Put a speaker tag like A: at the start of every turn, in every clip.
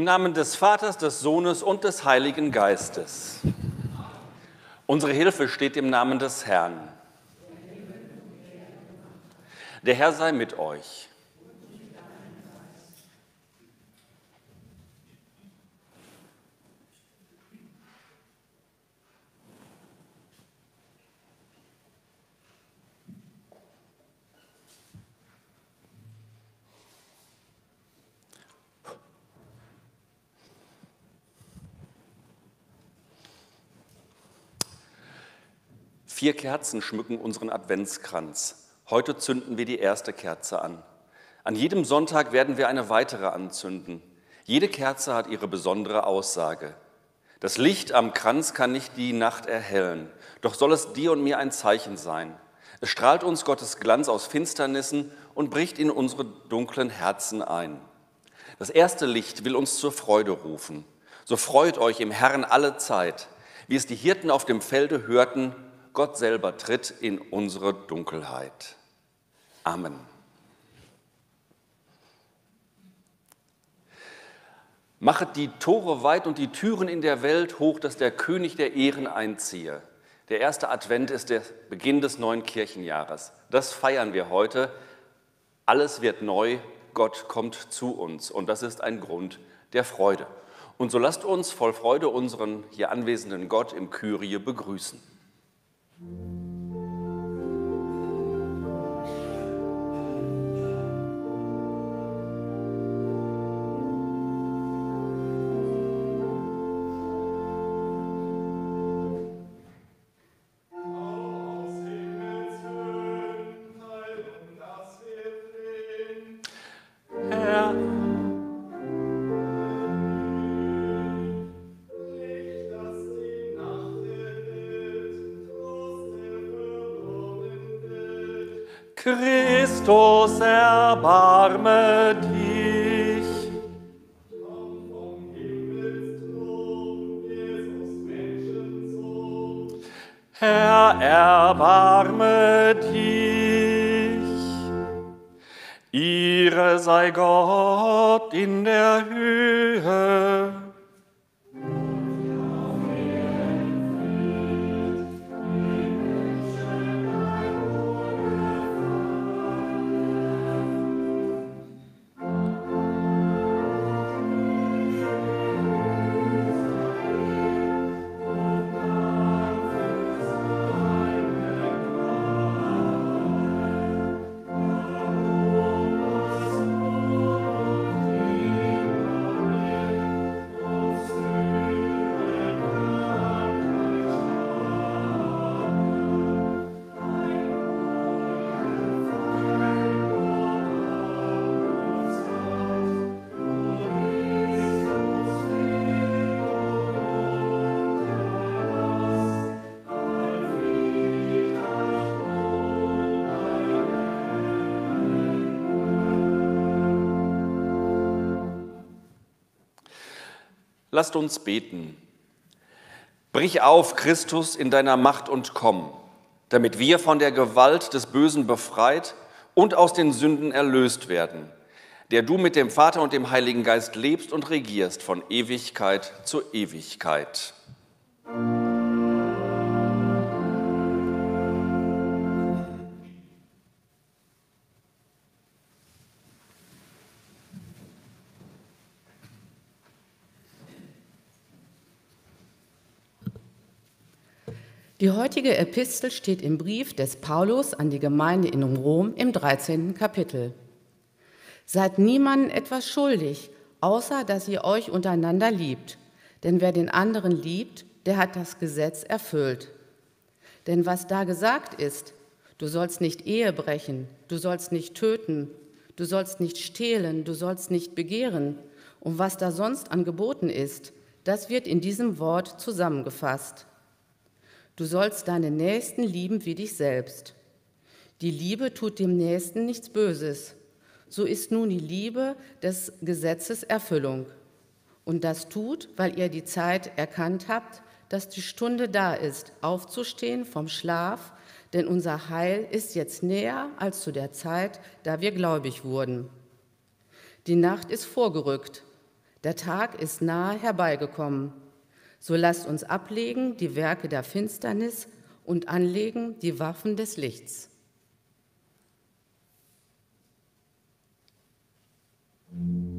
A: Im Namen des Vaters, des Sohnes und des Heiligen Geistes. Unsere Hilfe steht im Namen des Herrn. Der Herr sei mit euch. Vier Kerzen schmücken unseren Adventskranz. Heute zünden wir die erste Kerze an. An jedem Sonntag werden wir eine weitere anzünden. Jede Kerze hat ihre besondere Aussage. Das Licht am Kranz kann nicht die Nacht erhellen, doch soll es dir und mir ein Zeichen sein. Es strahlt uns Gottes Glanz aus Finsternissen und bricht in unsere dunklen Herzen ein. Das erste Licht will uns zur Freude rufen. So freut euch im Herrn alle Zeit, wie es die Hirten auf dem Felde hörten, Gott selber tritt in unsere Dunkelheit. Amen. Machet die Tore weit und die Türen in der Welt hoch, dass der König der Ehren einziehe. Der erste Advent ist der Beginn des neuen Kirchenjahres. Das feiern wir heute. Alles wird neu, Gott kommt zu uns und das ist ein Grund der Freude. Und so lasst uns voll Freude unseren hier anwesenden Gott im Kyrie begrüßen. Christus, Lasst uns beten. Brich auf, Christus, in deiner Macht und komm, damit wir von der Gewalt des Bösen befreit und aus den Sünden erlöst werden, der du mit dem Vater und dem Heiligen Geist lebst und regierst von Ewigkeit zu Ewigkeit.
B: Die heutige Epistel steht im Brief des Paulus an die Gemeinde in Rom im 13. Kapitel. Seid niemandem etwas schuldig, außer dass ihr euch untereinander liebt. Denn wer den anderen liebt, der hat das Gesetz erfüllt. Denn was da gesagt ist, du sollst nicht Ehe brechen, du sollst nicht töten, du sollst nicht stehlen, du sollst nicht begehren, und was da sonst angeboten ist, das wird in diesem Wort zusammengefasst. Du sollst deinen Nächsten lieben wie dich selbst. Die Liebe tut dem Nächsten nichts Böses. So ist nun die Liebe des Gesetzes Erfüllung. Und das tut, weil ihr die Zeit erkannt habt, dass die Stunde da ist, aufzustehen vom Schlaf, denn unser Heil ist jetzt näher als zu der Zeit, da wir gläubig wurden. Die Nacht ist vorgerückt, Der Tag ist nahe herbeigekommen. So lasst uns ablegen die Werke der Finsternis und anlegen die Waffen des Lichts. Thank you.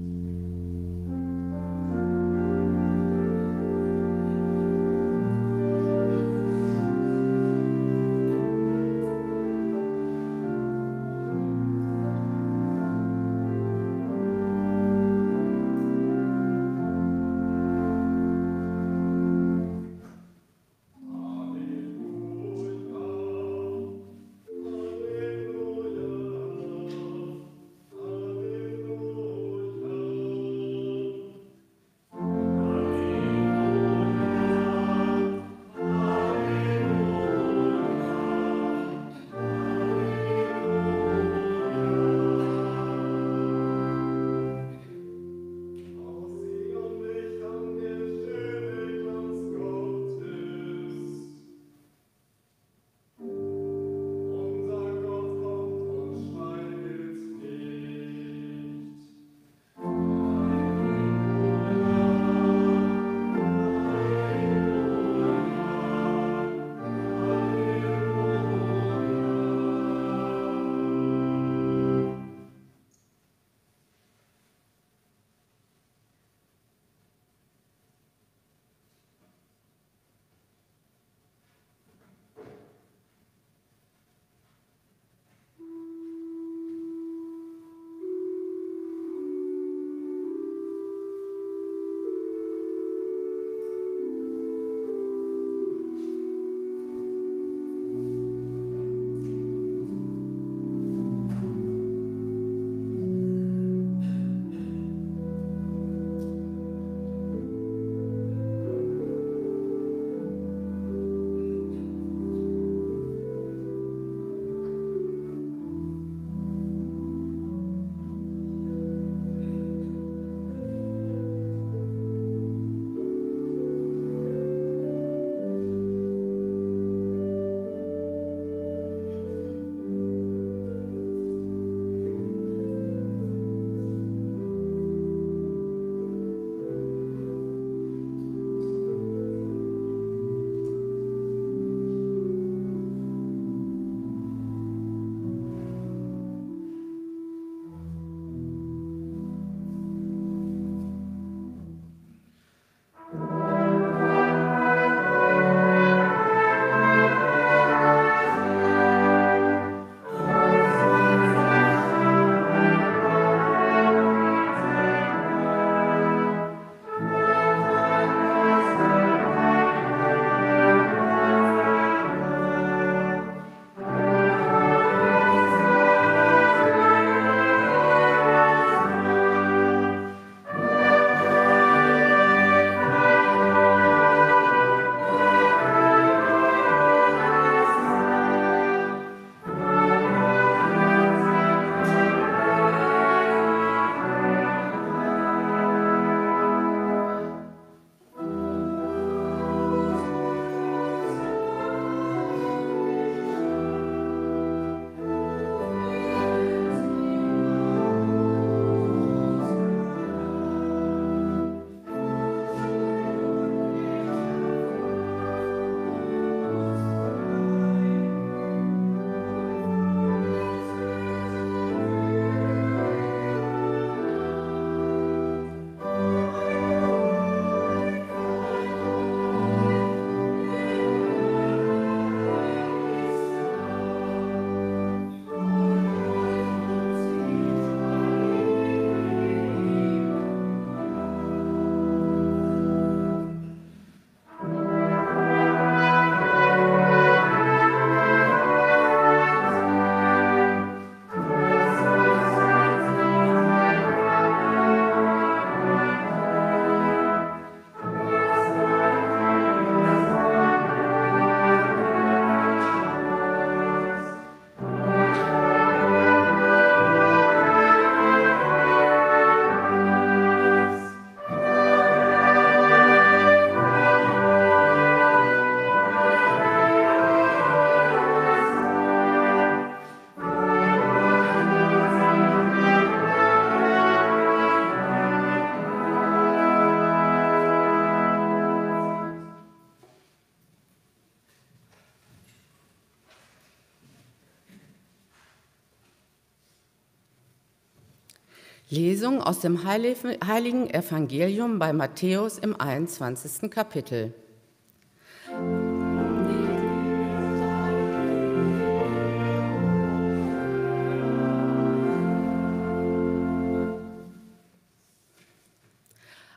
B: Lesung aus dem heiligen Evangelium bei Matthäus im 21. Kapitel.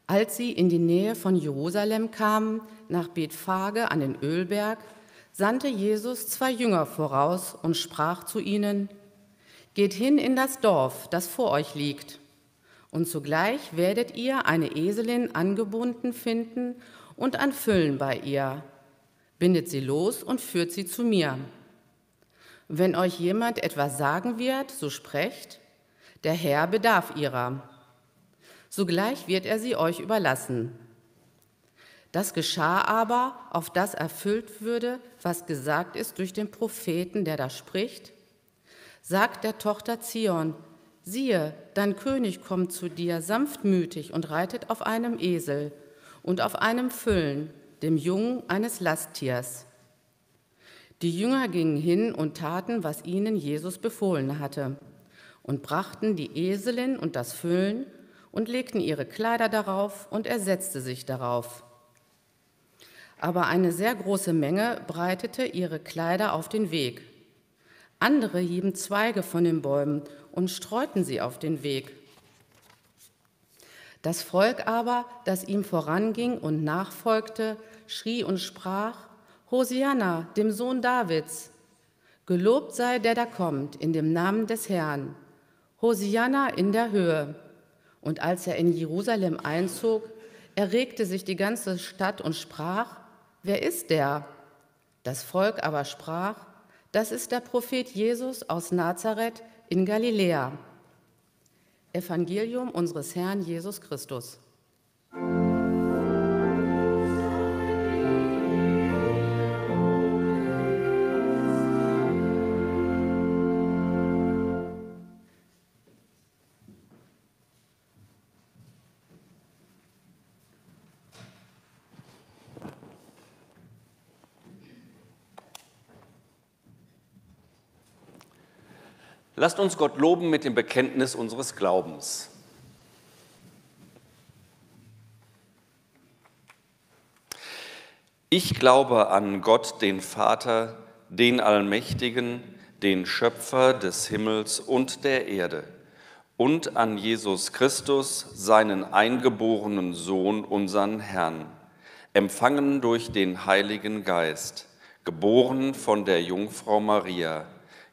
B: Als sie in die Nähe von Jerusalem kamen, nach Bethphage an den Ölberg, sandte Jesus zwei Jünger voraus und sprach zu ihnen, Geht hin in das Dorf, das vor euch liegt und zugleich werdet ihr eine Eselin angebunden finden und ein Füllen bei ihr. Bindet sie los und führt sie zu mir. Wenn euch jemand etwas sagen wird, so sprecht, der Herr bedarf ihrer. Sogleich wird er sie euch überlassen. Das geschah aber, auf das erfüllt würde, was gesagt ist durch den Propheten, der da spricht. Sagt der Tochter Zion, Siehe, dein König kommt zu dir sanftmütig und reitet auf einem Esel und auf einem Füllen, dem Jungen eines Lasttiers. Die Jünger gingen hin und taten, was ihnen Jesus befohlen hatte, und brachten die Eselin und das Füllen und legten ihre Kleider darauf, und er setzte sich darauf. Aber eine sehr große Menge breitete ihre Kleider auf den Weg. Andere hieben Zweige von den Bäumen und streuten sie auf den Weg. Das Volk aber, das ihm voranging und nachfolgte, schrie und sprach, Hosianna, dem Sohn Davids, gelobt sei der da kommt in dem Namen des Herrn, Hosianna in der Höhe. Und als er in Jerusalem einzog, erregte sich die ganze Stadt und sprach, wer ist der? Das Volk aber sprach, das ist der Prophet Jesus aus Nazareth, in Galiläa. Evangelium unseres Herrn Jesus Christus.
A: Lasst uns Gott loben mit dem Bekenntnis unseres Glaubens. Ich glaube an Gott, den Vater, den Allmächtigen, den Schöpfer des Himmels und der Erde, und an Jesus Christus, seinen eingeborenen Sohn, unseren Herrn, empfangen durch den Heiligen Geist, geboren von der Jungfrau Maria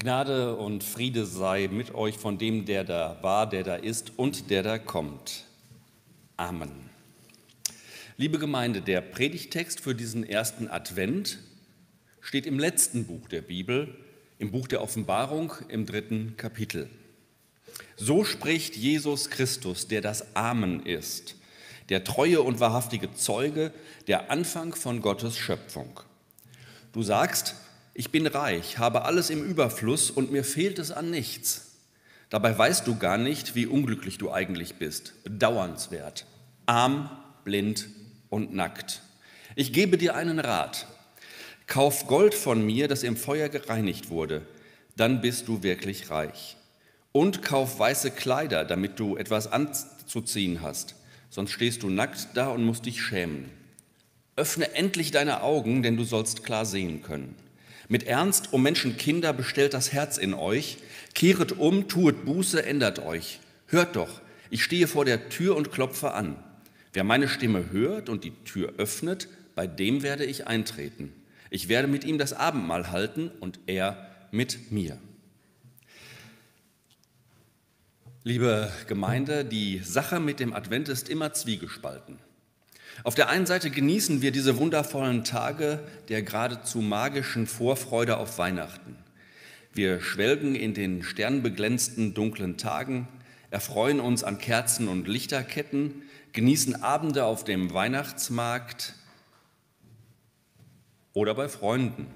A: Gnade und Friede sei mit euch von dem, der da war, der da ist und der da kommt. Amen. Liebe Gemeinde, der Predigtext für diesen ersten Advent steht im letzten Buch der Bibel, im Buch der Offenbarung im dritten Kapitel. So spricht Jesus Christus, der das Amen ist, der treue und wahrhaftige Zeuge, der Anfang von Gottes Schöpfung. Du sagst, ich bin reich, habe alles im Überfluss und mir fehlt es an nichts. Dabei weißt du gar nicht, wie unglücklich du eigentlich bist. Bedauernswert. Arm, blind und nackt. Ich gebe dir einen Rat. Kauf Gold von mir, das im Feuer gereinigt wurde, dann bist du wirklich reich. Und kauf weiße Kleider, damit du etwas anzuziehen hast, sonst stehst du nackt da und musst dich schämen. Öffne endlich deine Augen, denn du sollst klar sehen können. Mit Ernst um Menschenkinder bestellt das Herz in euch. Kehret um, tuet Buße, ändert euch. Hört doch, ich stehe vor der Tür und klopfe an. Wer meine Stimme hört und die Tür öffnet, bei dem werde ich eintreten. Ich werde mit ihm das Abendmahl halten und er mit mir. Liebe Gemeinde, die Sache mit dem Advent ist immer zwiegespalten. Auf der einen Seite genießen wir diese wundervollen Tage der geradezu magischen Vorfreude auf Weihnachten. Wir schwelgen in den sternbeglänzten dunklen Tagen, erfreuen uns an Kerzen und Lichterketten, genießen Abende auf dem Weihnachtsmarkt oder bei Freunden.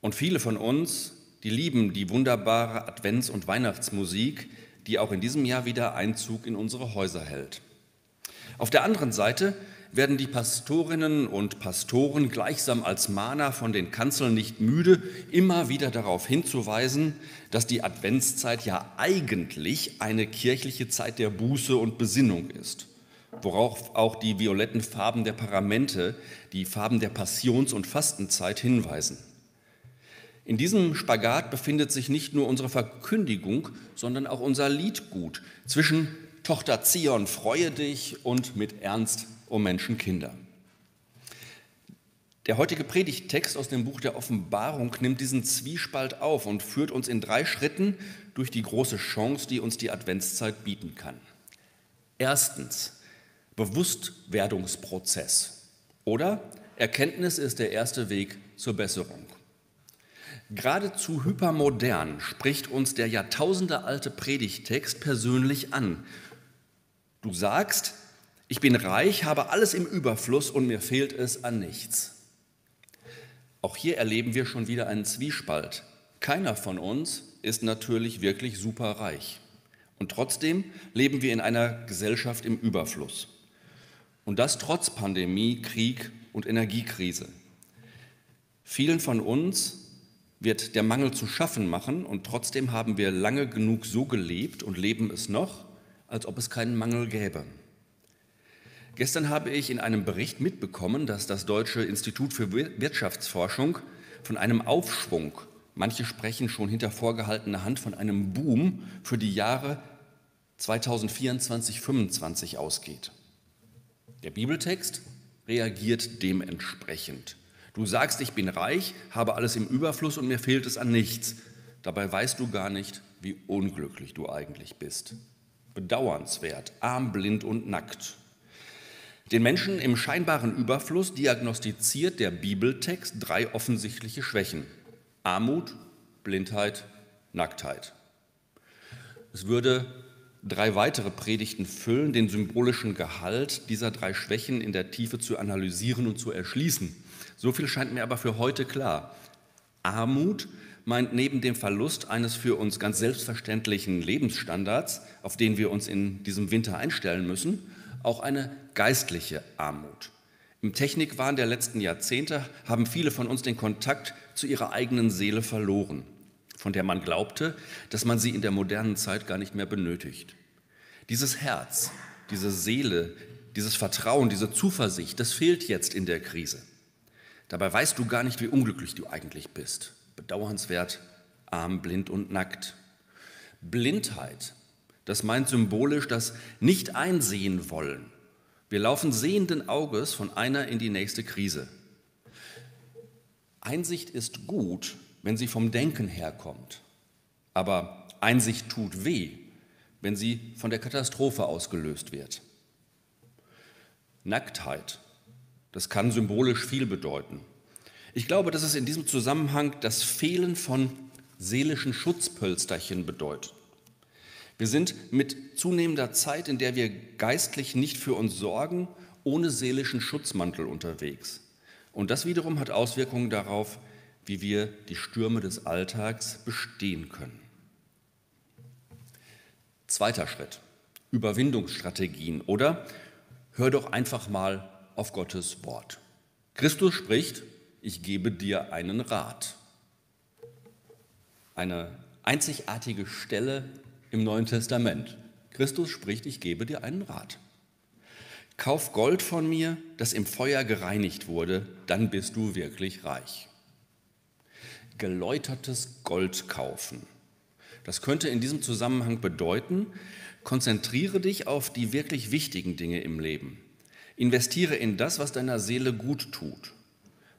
A: Und viele von uns, die lieben die wunderbare Advents- und Weihnachtsmusik, die auch in diesem Jahr wieder Einzug in unsere Häuser hält. Auf der anderen Seite werden die Pastorinnen und Pastoren gleichsam als Mahner von den Kanzeln nicht müde, immer wieder darauf hinzuweisen, dass die Adventszeit ja eigentlich eine kirchliche Zeit der Buße und Besinnung ist, worauf auch die violetten Farben der Paramente, die Farben der Passions- und Fastenzeit hinweisen. In diesem Spagat befindet sich nicht nur unsere Verkündigung, sondern auch unser Liedgut zwischen Tochter Zion, freue dich und mit Ernst um Menschenkinder. Der heutige Predigttext aus dem Buch der Offenbarung nimmt diesen Zwiespalt auf und führt uns in drei Schritten durch die große Chance, die uns die Adventszeit bieten kann. Erstens, Bewusstwerdungsprozess oder Erkenntnis ist der erste Weg zur Besserung. Geradezu hypermodern spricht uns der jahrtausendealte Predigtext persönlich an. Du sagst, ich bin reich, habe alles im Überfluss und mir fehlt es an nichts. Auch hier erleben wir schon wieder einen Zwiespalt. Keiner von uns ist natürlich wirklich superreich. Und trotzdem leben wir in einer Gesellschaft im Überfluss. Und das trotz Pandemie, Krieg und Energiekrise. Vielen von uns wird der Mangel zu schaffen machen und trotzdem haben wir lange genug so gelebt und leben es noch, als ob es keinen Mangel gäbe. Gestern habe ich in einem Bericht mitbekommen, dass das Deutsche Institut für Wirtschaftsforschung von einem Aufschwung, manche sprechen schon hinter vorgehaltener Hand von einem Boom für die Jahre 2024-25 ausgeht. Der Bibeltext reagiert dementsprechend. Du sagst, ich bin reich, habe alles im Überfluss und mir fehlt es an nichts. Dabei weißt du gar nicht, wie unglücklich du eigentlich bist. Bedauernswert, arm, blind und nackt. Den Menschen im scheinbaren Überfluss diagnostiziert der Bibeltext drei offensichtliche Schwächen. Armut, Blindheit, Nacktheit. Es würde drei weitere Predigten füllen, den symbolischen Gehalt dieser drei Schwächen in der Tiefe zu analysieren und zu erschließen. So viel scheint mir aber für heute klar. Armut meint neben dem Verlust eines für uns ganz selbstverständlichen Lebensstandards, auf den wir uns in diesem Winter einstellen müssen, auch eine geistliche Armut. Im Technikwahn der letzten Jahrzehnte haben viele von uns den Kontakt zu ihrer eigenen Seele verloren, von der man glaubte, dass man sie in der modernen Zeit gar nicht mehr benötigt. Dieses Herz, diese Seele, dieses Vertrauen, diese Zuversicht, das fehlt jetzt in der Krise. Dabei weißt du gar nicht, wie unglücklich du eigentlich bist. Bedauernswert, arm, blind und nackt. Blindheit das meint symbolisch das Nicht-Einsehen wollen. Wir laufen sehenden Auges von einer in die nächste Krise. Einsicht ist gut, wenn sie vom Denken herkommt. Aber Einsicht tut weh, wenn sie von der Katastrophe ausgelöst wird. Nacktheit, das kann symbolisch viel bedeuten. Ich glaube, dass es in diesem Zusammenhang das Fehlen von seelischen Schutzpölsterchen bedeutet. Wir sind mit zunehmender Zeit, in der wir geistlich nicht für uns sorgen, ohne seelischen Schutzmantel unterwegs. Und das wiederum hat Auswirkungen darauf, wie wir die Stürme des Alltags bestehen können. Zweiter Schritt, Überwindungsstrategien oder hör doch einfach mal auf Gottes Wort. Christus spricht, ich gebe dir einen Rat. Eine einzigartige Stelle im Neuen Testament. Christus spricht, ich gebe dir einen Rat. Kauf Gold von mir, das im Feuer gereinigt wurde, dann bist du wirklich reich. Geläutertes Gold kaufen. Das könnte in diesem Zusammenhang bedeuten, konzentriere dich auf die wirklich wichtigen Dinge im Leben. Investiere in das, was deiner Seele gut tut.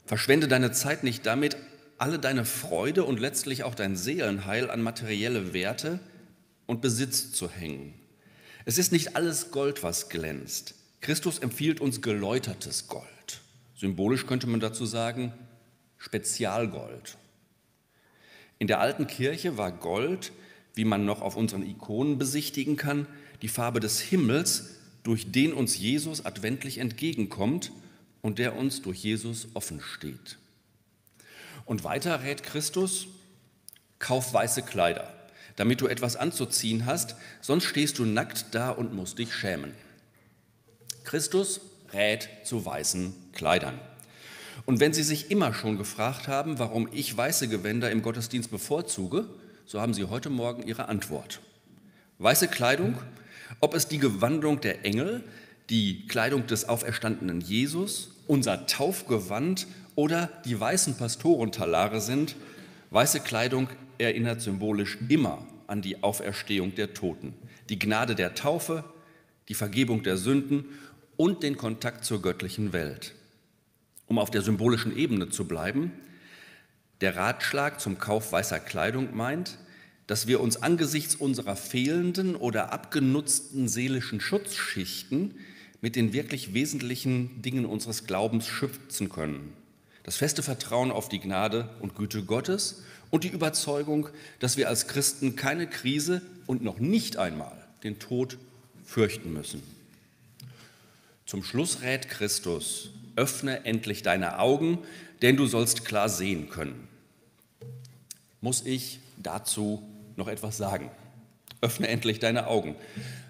A: Verschwende deine Zeit nicht damit, alle deine Freude und letztlich auch dein Seelenheil an materielle Werte und Besitz zu hängen. Es ist nicht alles Gold, was glänzt. Christus empfiehlt uns geläutertes Gold. Symbolisch könnte man dazu sagen Spezialgold. In der alten Kirche war Gold, wie man noch auf unseren Ikonen besichtigen kann, die Farbe des Himmels, durch den uns Jesus adventlich entgegenkommt und der uns durch Jesus offen steht. Und weiter rät Christus, kauf weiße Kleider, damit du etwas anzuziehen hast, sonst stehst du nackt da und musst dich schämen. Christus rät zu weißen Kleidern. Und wenn Sie sich immer schon gefragt haben, warum ich weiße Gewänder im Gottesdienst bevorzuge, so haben Sie heute Morgen Ihre Antwort. Weiße Kleidung, ob es die Gewandung der Engel, die Kleidung des auferstandenen Jesus, unser Taufgewand oder die weißen Pastorentalare sind, weiße Kleidung erinnert symbolisch immer an die Auferstehung der Toten, die Gnade der Taufe, die Vergebung der Sünden und den Kontakt zur göttlichen Welt. Um auf der symbolischen Ebene zu bleiben, der Ratschlag zum Kauf weißer Kleidung meint, dass wir uns angesichts unserer fehlenden oder abgenutzten seelischen Schutzschichten mit den wirklich wesentlichen Dingen unseres Glaubens schützen können. Das feste Vertrauen auf die Gnade und Güte Gottes und die Überzeugung, dass wir als Christen keine Krise und noch nicht einmal den Tod fürchten müssen. Zum Schluss rät Christus, öffne endlich deine Augen, denn du sollst klar sehen können. Muss ich dazu noch etwas sagen? Öffne endlich deine Augen.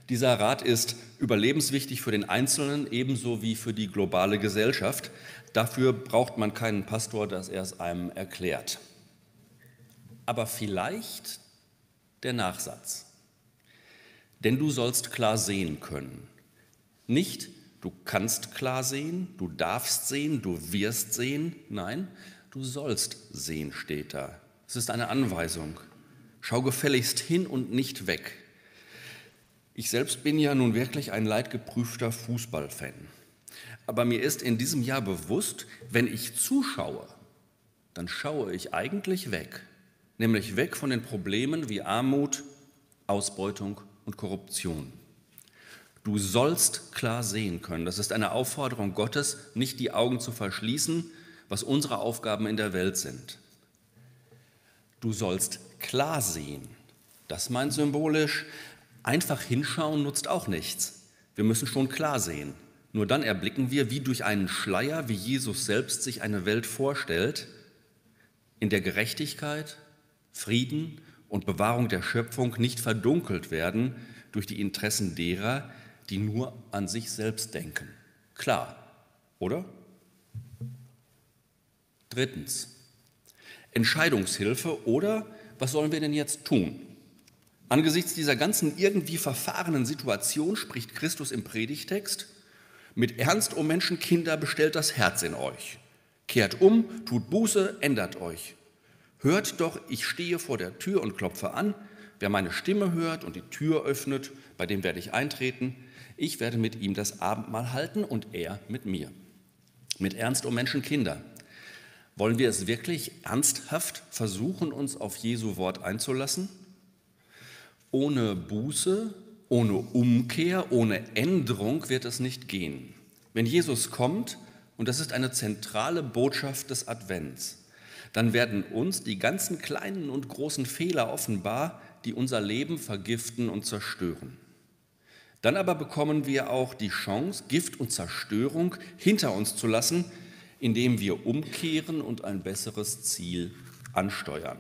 A: Dieser Rat ist überlebenswichtig für den Einzelnen ebenso wie für die globale Gesellschaft. Dafür braucht man keinen Pastor, dass er es einem erklärt aber vielleicht der Nachsatz. Denn du sollst klar sehen können. Nicht, du kannst klar sehen, du darfst sehen, du wirst sehen. Nein, du sollst sehen, steht da. Es ist eine Anweisung. Schau gefälligst hin und nicht weg. Ich selbst bin ja nun wirklich ein leidgeprüfter Fußballfan. Aber mir ist in diesem Jahr bewusst, wenn ich zuschaue, dann schaue ich eigentlich weg nämlich weg von den Problemen wie Armut, Ausbeutung und Korruption. Du sollst klar sehen können. Das ist eine Aufforderung Gottes, nicht die Augen zu verschließen, was unsere Aufgaben in der Welt sind. Du sollst klar sehen. Das meint symbolisch, einfach hinschauen nutzt auch nichts. Wir müssen schon klar sehen. Nur dann erblicken wir wie durch einen Schleier, wie Jesus selbst sich eine Welt vorstellt, in der Gerechtigkeit, Frieden und Bewahrung der Schöpfung nicht verdunkelt werden durch die Interessen derer, die nur an sich selbst denken. Klar, oder? Drittens, Entscheidungshilfe oder was sollen wir denn jetzt tun? Angesichts dieser ganzen irgendwie verfahrenen Situation spricht Christus im Predigtext, mit Ernst, o Menschenkinder, bestellt das Herz in euch. Kehrt um, tut Buße, ändert euch. Hört doch, ich stehe vor der Tür und klopfe an. Wer meine Stimme hört und die Tür öffnet, bei dem werde ich eintreten. Ich werde mit ihm das Abendmahl halten und er mit mir. Mit Ernst um Menschenkinder. Wollen wir es wirklich ernsthaft versuchen, uns auf Jesu Wort einzulassen? Ohne Buße, ohne Umkehr, ohne Änderung wird es nicht gehen. Wenn Jesus kommt, und das ist eine zentrale Botschaft des Advents, dann werden uns die ganzen kleinen und großen Fehler offenbar, die unser Leben vergiften und zerstören. Dann aber bekommen wir auch die Chance, Gift und Zerstörung hinter uns zu lassen, indem wir umkehren und ein besseres Ziel ansteuern.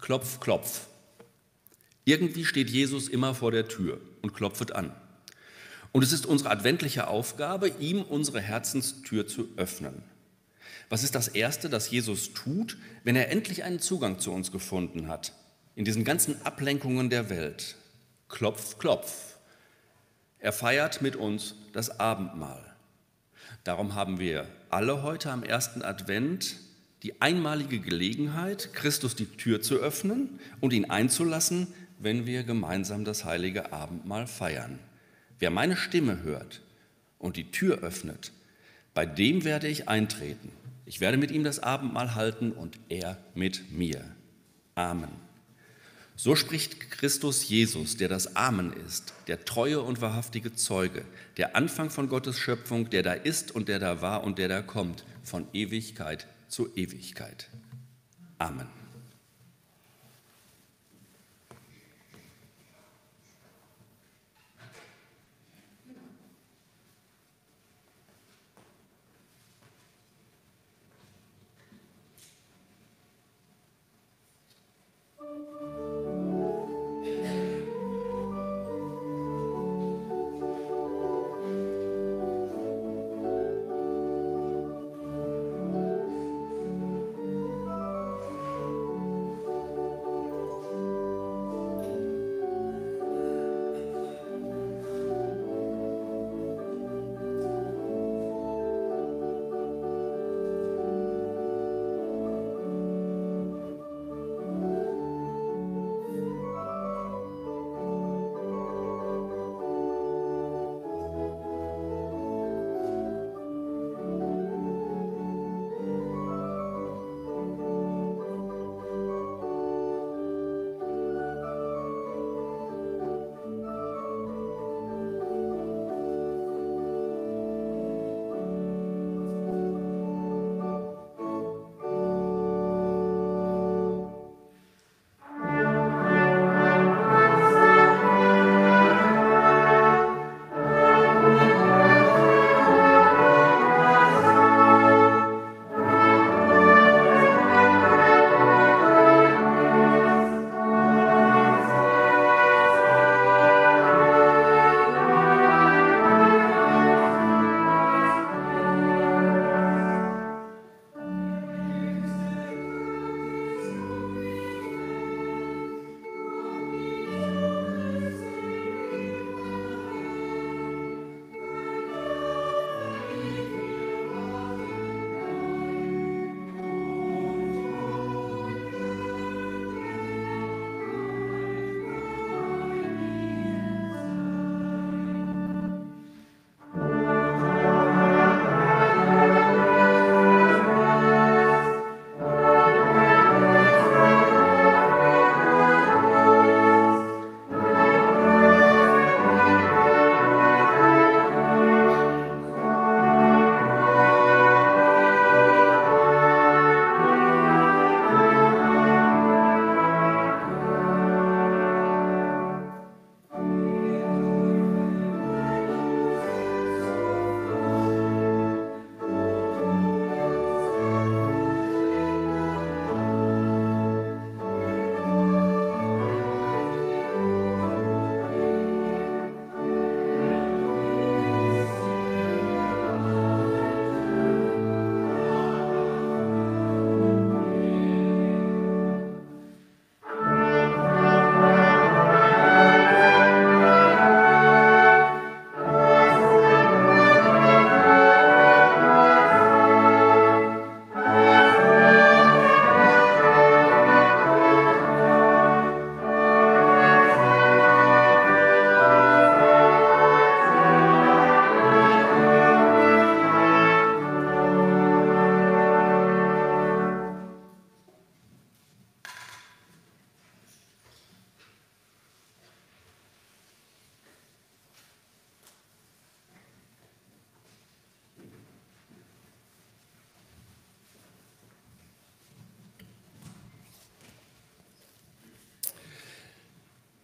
A: Klopf, klopf. Irgendwie steht Jesus immer vor der Tür und klopft an. Und es ist unsere adventliche Aufgabe, ihm unsere Herzenstür zu öffnen. Was ist das Erste, das Jesus tut, wenn er endlich einen Zugang zu uns gefunden hat? In diesen ganzen Ablenkungen der Welt. Klopf, klopf. Er feiert mit uns das Abendmahl. Darum haben wir alle heute am ersten Advent die einmalige Gelegenheit, Christus die Tür zu öffnen und ihn einzulassen, wenn wir gemeinsam das heilige Abendmahl feiern. Wer meine Stimme hört und die Tür öffnet, bei dem werde ich eintreten. Ich werde mit ihm das Abendmahl halten und er mit mir. Amen. So spricht Christus Jesus, der das Amen ist, der treue und wahrhaftige Zeuge, der Anfang von Gottes Schöpfung, der da ist und der da war und der da kommt, von Ewigkeit zu Ewigkeit. Amen.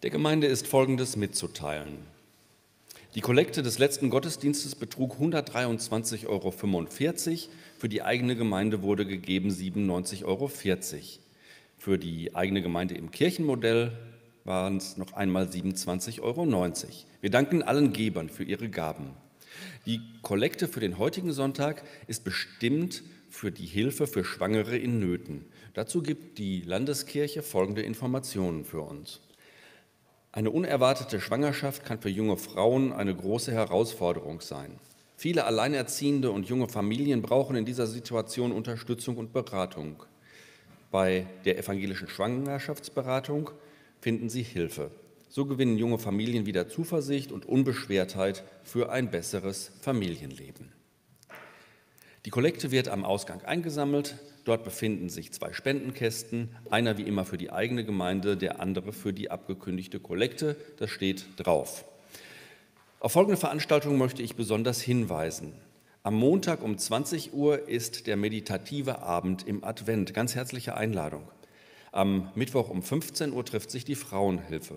A: Der Gemeinde ist Folgendes mitzuteilen. Die Kollekte des letzten Gottesdienstes betrug 123,45 Euro. Für die eigene Gemeinde wurde gegeben 97,40 Euro. Für die eigene Gemeinde im Kirchenmodell waren es noch einmal 27,90 Euro. Wir danken allen Gebern für ihre Gaben. Die Kollekte für den heutigen Sonntag ist bestimmt für die Hilfe für Schwangere in Nöten. Dazu gibt die Landeskirche folgende Informationen für uns. Eine unerwartete Schwangerschaft kann für junge Frauen eine große Herausforderung sein. Viele Alleinerziehende und junge Familien brauchen in dieser Situation Unterstützung und Beratung. Bei der evangelischen Schwangerschaftsberatung finden sie Hilfe. So gewinnen junge Familien wieder Zuversicht und Unbeschwertheit für ein besseres Familienleben. Die Kollekte wird am Ausgang eingesammelt. Dort befinden sich zwei Spendenkästen, einer wie immer für die eigene Gemeinde, der andere für die abgekündigte Kollekte. Das steht drauf. Auf folgende Veranstaltung möchte ich besonders hinweisen. Am Montag um 20 Uhr ist der meditative Abend im Advent. Ganz herzliche Einladung. Am Mittwoch um 15 Uhr trifft sich die Frauenhilfe.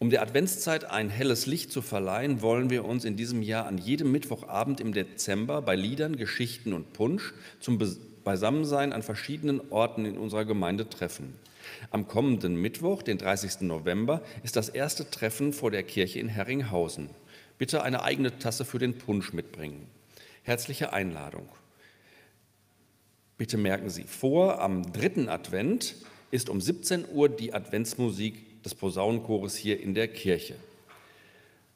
A: Um der Adventszeit ein helles Licht zu verleihen, wollen wir uns in diesem Jahr an jedem Mittwochabend im Dezember bei Liedern, Geschichten und Punsch zum Beisammensein an verschiedenen Orten in unserer Gemeinde treffen. Am kommenden Mittwoch, den 30. November, ist das erste Treffen vor der Kirche in Herringhausen. Bitte eine eigene Tasse für den Punsch mitbringen. Herzliche Einladung. Bitte merken Sie vor, am dritten Advent ist um 17 Uhr die Adventsmusik des Posaunenchores hier in der Kirche.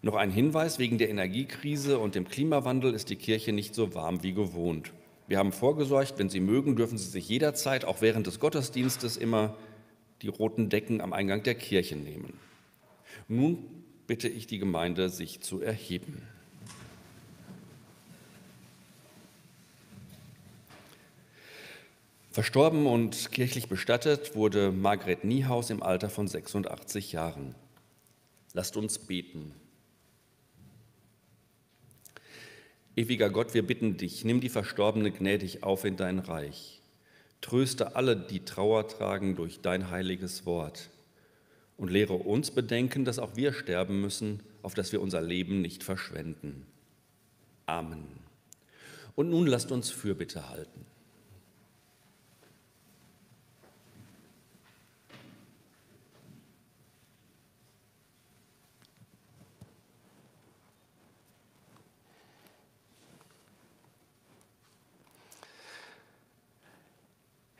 A: Noch ein Hinweis, wegen der Energiekrise und dem Klimawandel ist die Kirche nicht so warm wie gewohnt. Wir haben vorgesorgt, wenn Sie mögen, dürfen Sie sich jederzeit, auch während des Gottesdienstes, immer die roten Decken am Eingang der Kirche nehmen. Nun bitte ich die Gemeinde, sich zu erheben. Verstorben und kirchlich bestattet wurde Margret Niehaus im Alter von 86 Jahren. Lasst uns beten. Ewiger Gott, wir bitten dich, nimm die Verstorbene gnädig auf in dein Reich. Tröste alle, die Trauer tragen durch dein heiliges Wort. Und lehre uns bedenken, dass auch wir sterben müssen, auf dass wir unser Leben nicht verschwenden. Amen. Und nun lasst uns Fürbitte halten.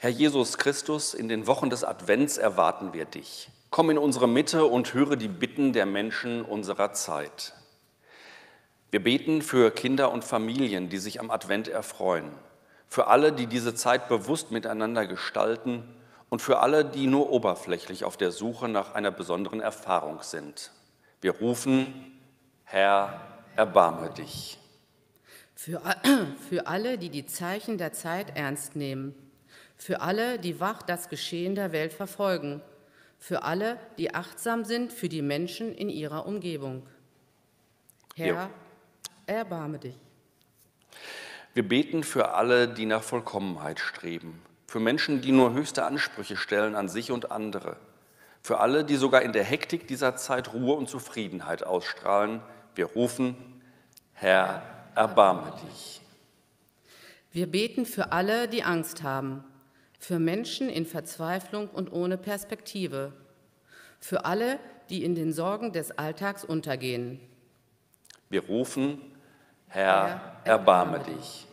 A: Herr Jesus Christus, in den Wochen des Advents erwarten wir dich. Komm in unsere Mitte und höre die Bitten der Menschen unserer Zeit. Wir beten für Kinder und Familien, die sich am Advent erfreuen, für alle, die diese Zeit bewusst miteinander gestalten und für alle, die nur oberflächlich auf der Suche nach einer besonderen Erfahrung sind. Wir rufen, Herr, erbarme dich.
B: Für, für alle, die die Zeichen der Zeit ernst nehmen für alle, die wach das Geschehen der Welt verfolgen, für alle, die achtsam sind für die Menschen in ihrer Umgebung. Herr, jo. erbarme dich.
A: Wir beten für alle, die nach Vollkommenheit streben, für Menschen, die nur höchste Ansprüche stellen an sich und andere, für alle, die sogar in der Hektik dieser Zeit Ruhe und Zufriedenheit ausstrahlen. Wir rufen, Herr, erbarme dich.
B: Wir beten für alle, die Angst haben, für Menschen in Verzweiflung und ohne Perspektive, für alle, die in den Sorgen des Alltags untergehen.
A: Wir rufen, Herr, erbarme dich.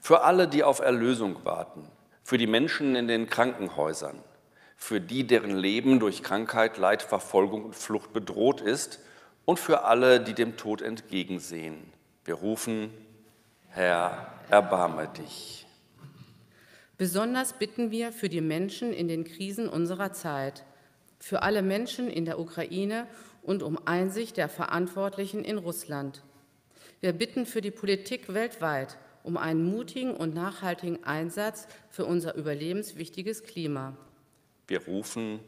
A: Für alle, die auf Erlösung warten, für die Menschen in den Krankenhäusern, für die, deren Leben durch Krankheit, Leid, Verfolgung und Flucht bedroht ist und für alle, die dem Tod entgegensehen. Wir rufen, Herr, erbarme dich.
B: Besonders bitten wir für die Menschen in den Krisen unserer Zeit, für alle Menschen in der Ukraine und um Einsicht der Verantwortlichen in Russland. Wir bitten für die Politik weltweit um einen mutigen und nachhaltigen Einsatz für unser überlebenswichtiges Klima.
A: Wir rufen,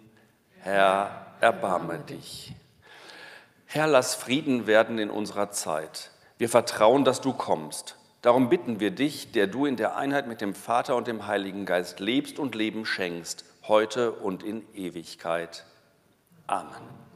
A: Herr, erbarme dich. Herr, lass Frieden werden in unserer Zeit. Wir vertrauen, dass du kommst. Darum bitten wir dich, der du in der Einheit mit dem Vater und dem Heiligen Geist lebst und Leben schenkst, heute und in Ewigkeit. Amen.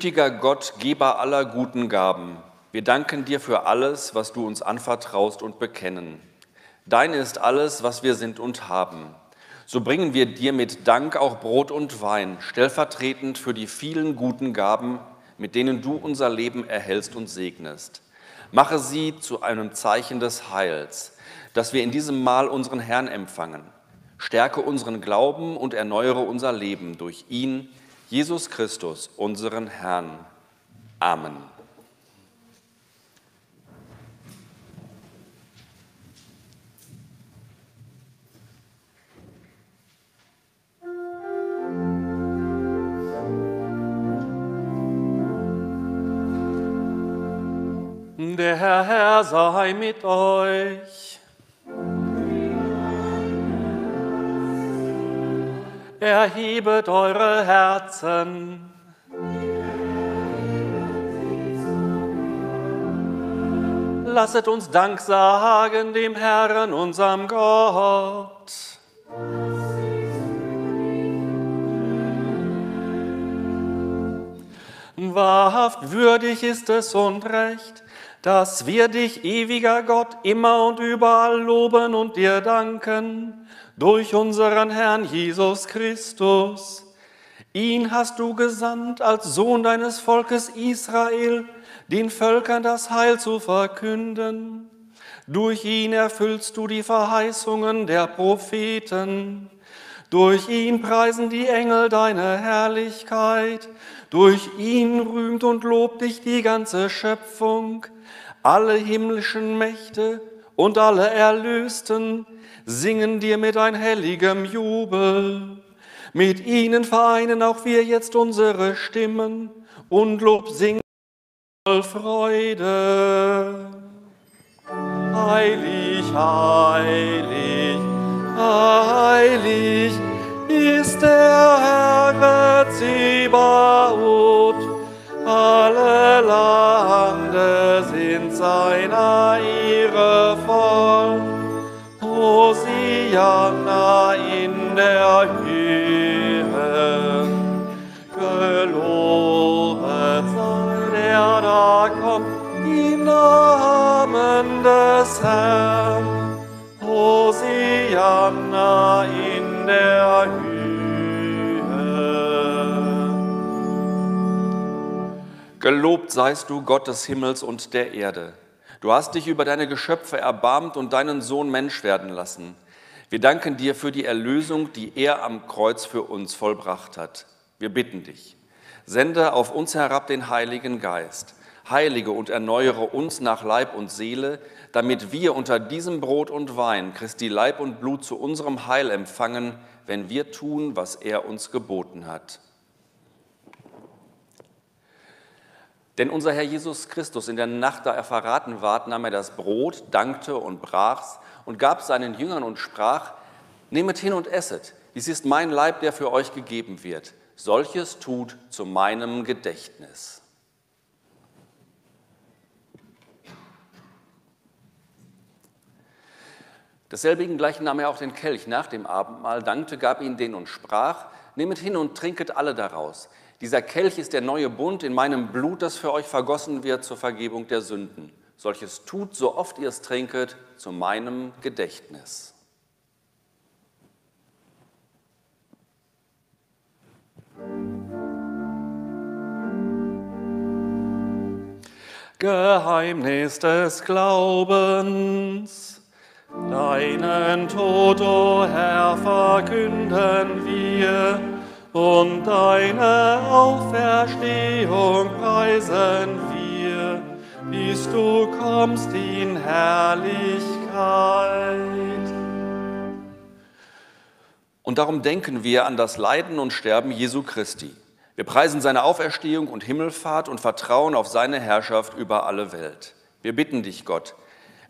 A: Gütiger Gott, Geber aller guten Gaben, wir danken dir für alles, was du uns anvertraust und bekennen. Dein ist alles, was wir sind und haben. So bringen wir dir mit Dank auch Brot und Wein, stellvertretend für die vielen guten Gaben, mit denen du unser Leben erhältst und segnest. Mache sie zu einem Zeichen des Heils, dass wir in diesem Mahl unseren Herrn empfangen. Stärke unseren Glauben und erneuere unser Leben durch ihn, Jesus Christus, unseren Herrn. Amen.
C: Der Herr sei mit euch. Erhebet eure Herzen. Lasset uns Dank sagen dem Herrn, unserem Gott. Wahrhaft würdig ist es und recht, dass wir dich, ewiger Gott, immer und überall loben und dir danken, durch unseren Herrn Jesus Christus. Ihn hast du gesandt als Sohn deines Volkes Israel, den Völkern das Heil zu verkünden. Durch ihn erfüllst du die Verheißungen der Propheten. Durch ihn preisen die Engel deine Herrlichkeit. Durch ihn rühmt und lobt dich die ganze Schöpfung. Alle himmlischen Mächte und alle Erlösten singen dir mit ein helligem Jubel. Mit ihnen vereinen auch wir jetzt unsere Stimmen und Lob singen voll Freude. Heilig, heilig, heilig ist der Herr Zebaoth. Alle Lande sind seiner Ehre voll. Hosianna in der Höhe. Gelobet sei der da kommt im Namen des Herrn. Hosianna in der Höhe.
A: Gelobt seist du, Gott des Himmels und der Erde. Du hast dich über deine Geschöpfe erbarmt und deinen Sohn Mensch werden lassen. Wir danken dir für die Erlösung, die er am Kreuz für uns vollbracht hat. Wir bitten dich, sende auf uns herab den Heiligen Geist, heilige und erneuere uns nach Leib und Seele, damit wir unter diesem Brot und Wein Christi Leib und Blut zu unserem Heil empfangen, wenn wir tun, was er uns geboten hat. Denn unser Herr Jesus Christus in der Nacht, da er verraten ward, nahm er das Brot, dankte und brach's und gab seinen Jüngern und sprach, Nehmet hin und esset, dies ist mein Leib, der für euch gegeben wird. Solches tut zu meinem Gedächtnis. Desselbigen gleichen nahm er auch den Kelch nach dem Abendmahl, dankte, gab ihn den und sprach, Nehmet hin und trinket alle daraus. Dieser Kelch ist der neue Bund in meinem Blut, das für euch vergossen wird zur Vergebung der Sünden. Solches tut, so oft ihr es trinket, zu meinem Gedächtnis.
C: Geheimnis des Glaubens. Deinen Tod, o oh Herr, verkünden wir und deine Auferstehung preisen wir, bis du kommst in Herrlichkeit.
A: Und darum denken wir an das Leiden und Sterben Jesu Christi. Wir preisen seine Auferstehung und Himmelfahrt und vertrauen auf seine Herrschaft über alle Welt. Wir bitten dich, Gott,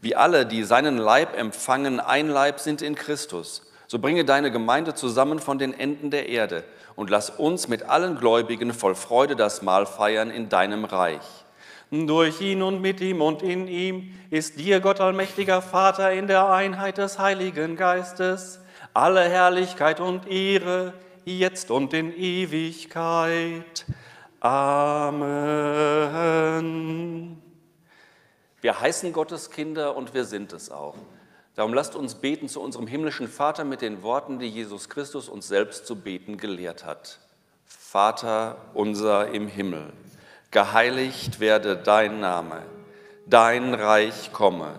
A: wie alle, die seinen Leib empfangen, ein Leib sind in Christus, so bringe deine Gemeinde zusammen von den Enden der Erde und lass uns mit allen Gläubigen voll Freude das Mahl feiern in deinem Reich.
C: Durch ihn und mit ihm und in ihm ist dir, Gott allmächtiger Vater, in der Einheit des Heiligen Geistes, alle Herrlichkeit und Ehre, jetzt und in Ewigkeit. Amen.
A: Wir heißen Gottes Kinder und wir sind es auch. Darum lasst uns beten zu unserem himmlischen Vater mit den Worten, die Jesus Christus uns selbst zu beten gelehrt hat. Vater unser im Himmel, geheiligt werde dein Name, dein Reich komme,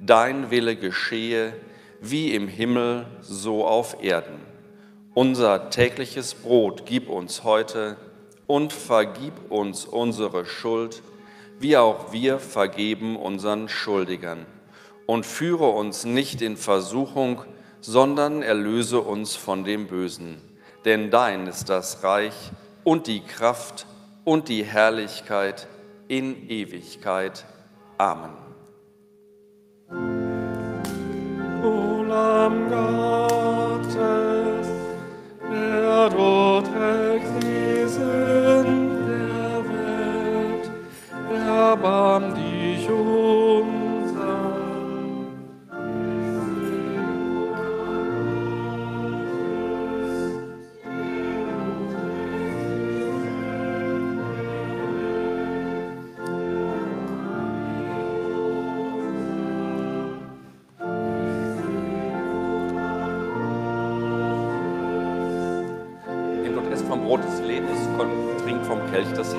A: dein Wille geschehe, wie im Himmel, so auf Erden. Unser tägliches Brot gib uns heute und vergib uns unsere Schuld, wie auch wir vergeben unseren Schuldigern. Und führe uns nicht in Versuchung, sondern erlöse uns von dem Bösen. Denn dein ist das Reich und die Kraft und die Herrlichkeit in Ewigkeit. Amen.
C: O Lamm Gottes, der du Sünden der Welt, erbarm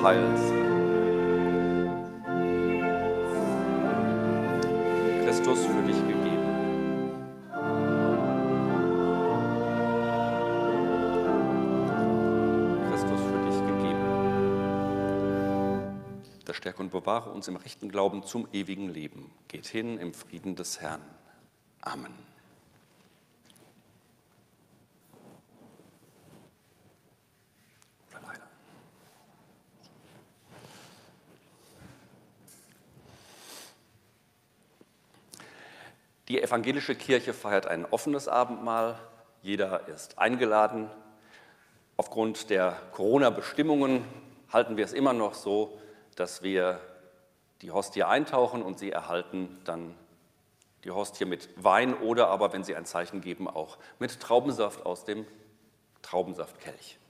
A: Heils. Christus für dich gegeben. Christus für dich gegeben. Das stärke und bewahre uns im rechten Glauben zum ewigen Leben. Geht hin im Frieden des Herrn. Amen. Die evangelische Kirche feiert ein offenes Abendmahl. Jeder ist eingeladen. Aufgrund der Corona-Bestimmungen halten wir es immer noch so, dass wir die Hostie eintauchen und sie erhalten dann die Hostie mit Wein oder aber, wenn sie ein Zeichen geben, auch mit Traubensaft aus dem Traubensaftkelch.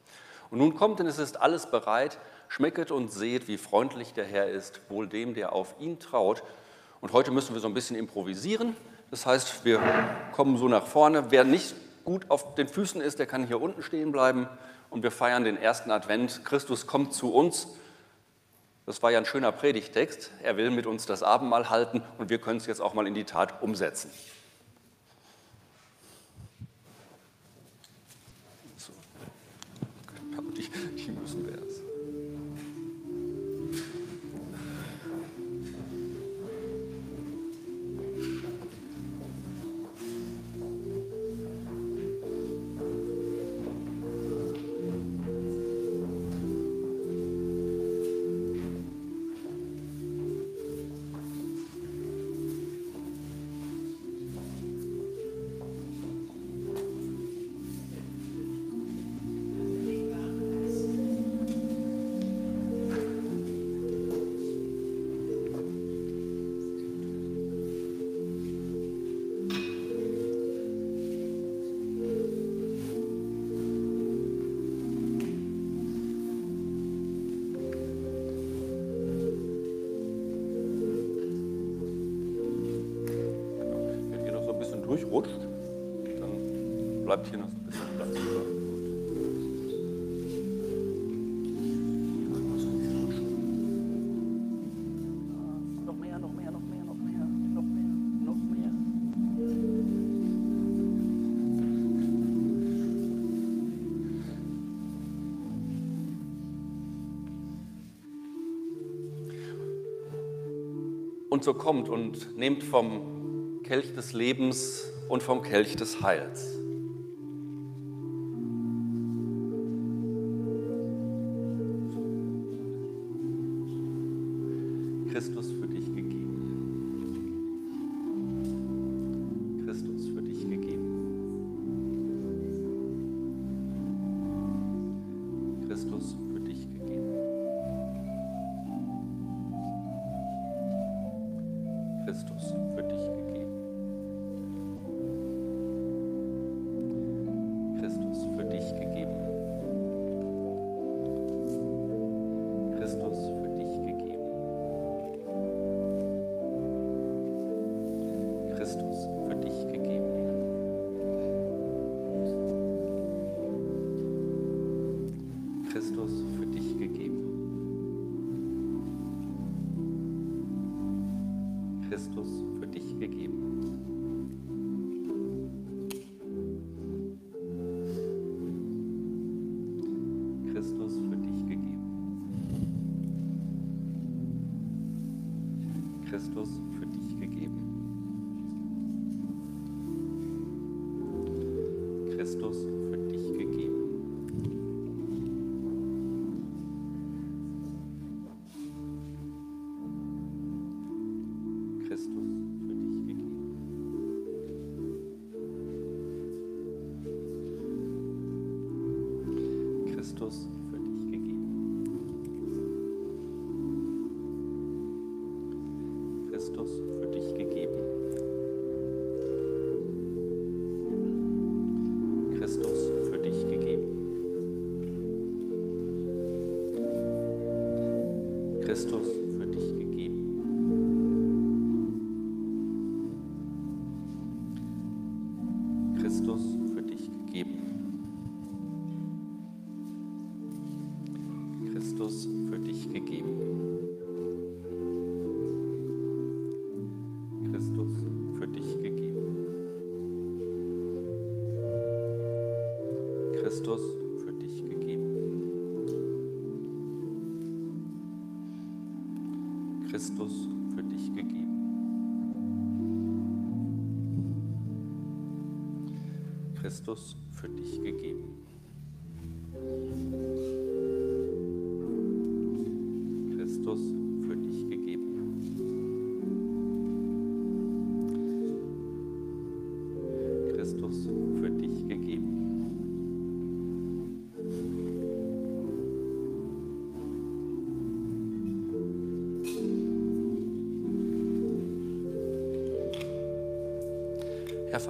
A: Und nun kommt, denn es ist alles bereit, schmecket und seht, wie freundlich der Herr ist, wohl dem, der auf ihn traut. Und heute müssen wir so ein bisschen improvisieren. Das heißt, wir kommen so nach vorne. Wer nicht gut auf den Füßen ist, der kann hier unten stehen bleiben. Und wir feiern den ersten Advent. Christus kommt zu uns. Das war ja ein schöner Predigtext. Er will mit uns das Abendmahl halten und wir können es jetzt auch mal in die Tat umsetzen. So. Die, müssen wir durchrutscht, dann bleibt hier noch ein bisschen Platz über. und so kommt und nehmt vom Kelch des Lebens und vom Kelch des Heils. Christus für dich gegeben. Christus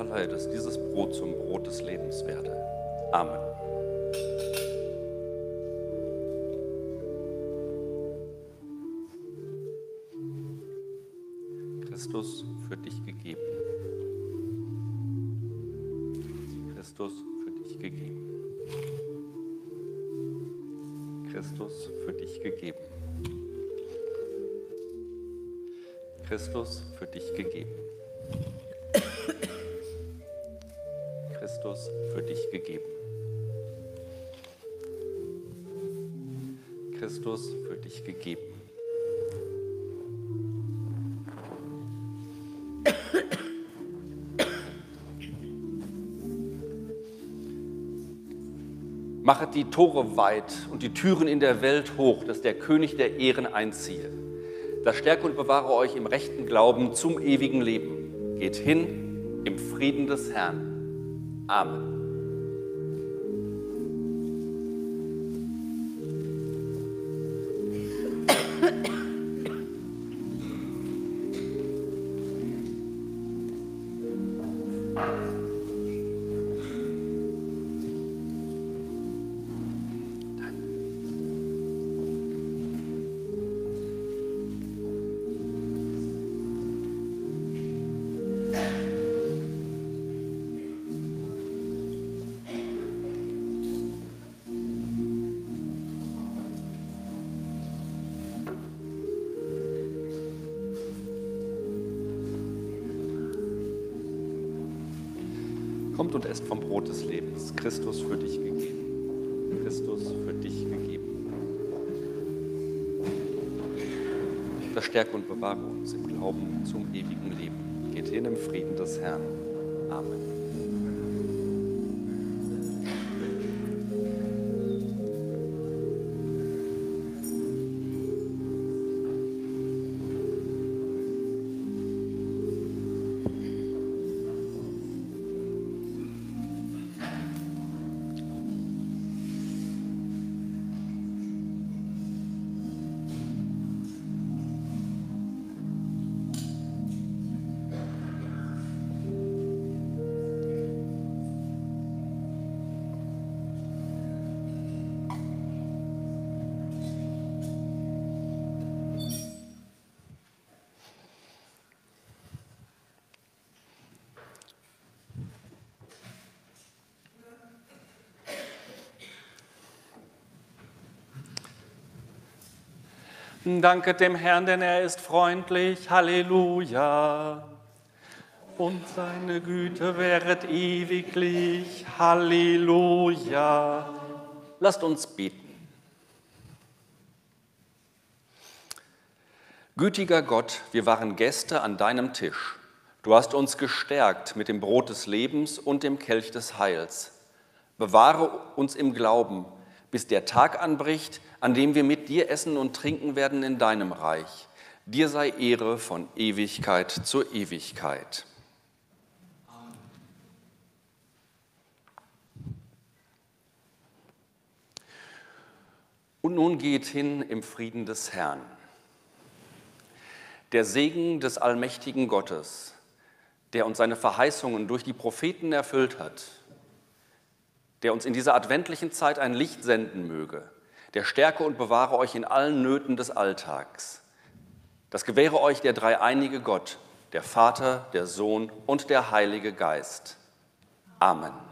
A: Herr, verleihe, dass dieses Brot zum Brot des Lebens werde. Amen. Christus für dich gegeben. Christus für dich gegeben. Christus für dich gegeben. Christus für dich gegeben. Gegeben. Christus für dich gegeben. Machet die Tore weit und die Türen in der Welt hoch, dass der König der Ehren einziehe. Das stärke und bewahre euch im rechten Glauben zum ewigen Leben. Geht hin im Frieden des Herrn. Amen. Uns im Glauben zum ewigen Leben. Geht hin im Frieden des Herrn.
C: Danket dem Herrn, denn er ist freundlich. Halleluja. Und seine Güte wäret ewiglich. Halleluja.
A: Lasst uns beten. Gütiger Gott, wir waren Gäste an deinem Tisch. Du hast uns gestärkt mit dem Brot des Lebens und dem Kelch des Heils. Bewahre uns im Glauben, bis der Tag anbricht, an dem wir mit dir essen und trinken werden in deinem Reich. Dir sei Ehre von Ewigkeit zu Ewigkeit. Und nun geht hin im Frieden des Herrn. Der Segen des allmächtigen Gottes, der uns seine Verheißungen durch die Propheten erfüllt hat, der uns in dieser adventlichen Zeit ein Licht senden möge, der stärke und bewahre euch in allen Nöten des Alltags. Das gewähre euch der dreieinige Gott, der Vater, der Sohn und der Heilige Geist. Amen.